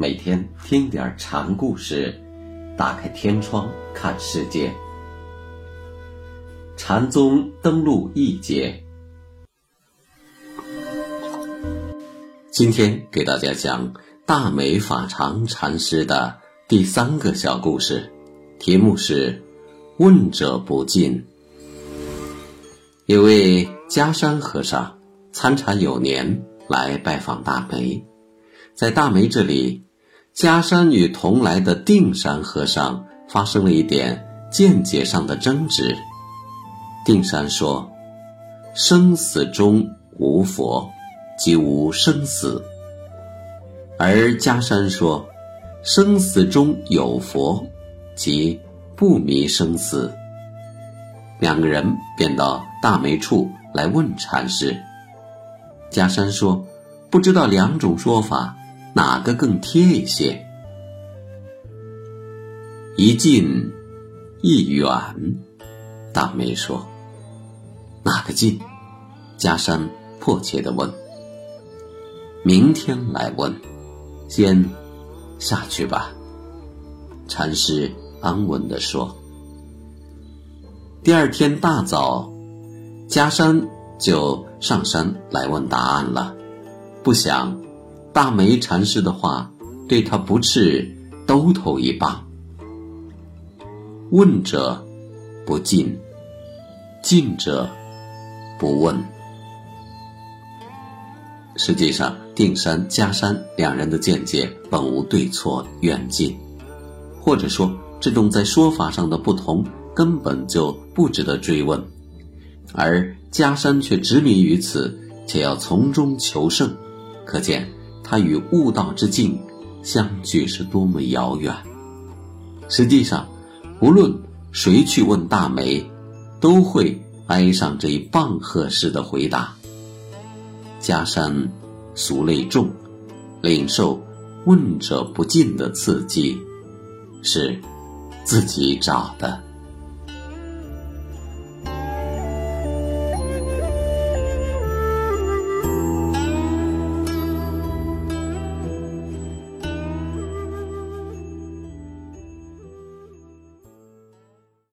每天听点禅故事，打开天窗看世界。禅宗登陆一节，今天给大家讲大美法常禅师的第三个小故事，题目是“问者不尽”。有位迦山和尚参禅有年，来拜访大梅。在大梅这里，迦山与同来的定山和尚发生了一点见解上的争执。定山说：“生死中无佛，即无生死；而迦山说，生死中有佛，即不迷生死。”两个人便到大梅处来问禅师。迦山说：“不知道两种说法。”哪个更贴一些？一近一远，大梅说：“哪个近？”加山迫切的问：“明天来问，先下去吧。”禅师安稳的说。第二天大早，加山就上山来问答案了，不想。大梅禅师的话对他不啻兜头一棒。问者不进，进者不问。实际上，定山、迦山两人的见解本无对错远近，或者说，这种在说法上的不同根本就不值得追问，而迦山却执迷于此，且要从中求胜，可见。他与悟道之境相距是多么遥远。实际上，无论谁去问大梅，都会挨上这一棒喝式的回答。加山俗类重，领受问者不尽的刺激，是自己找的。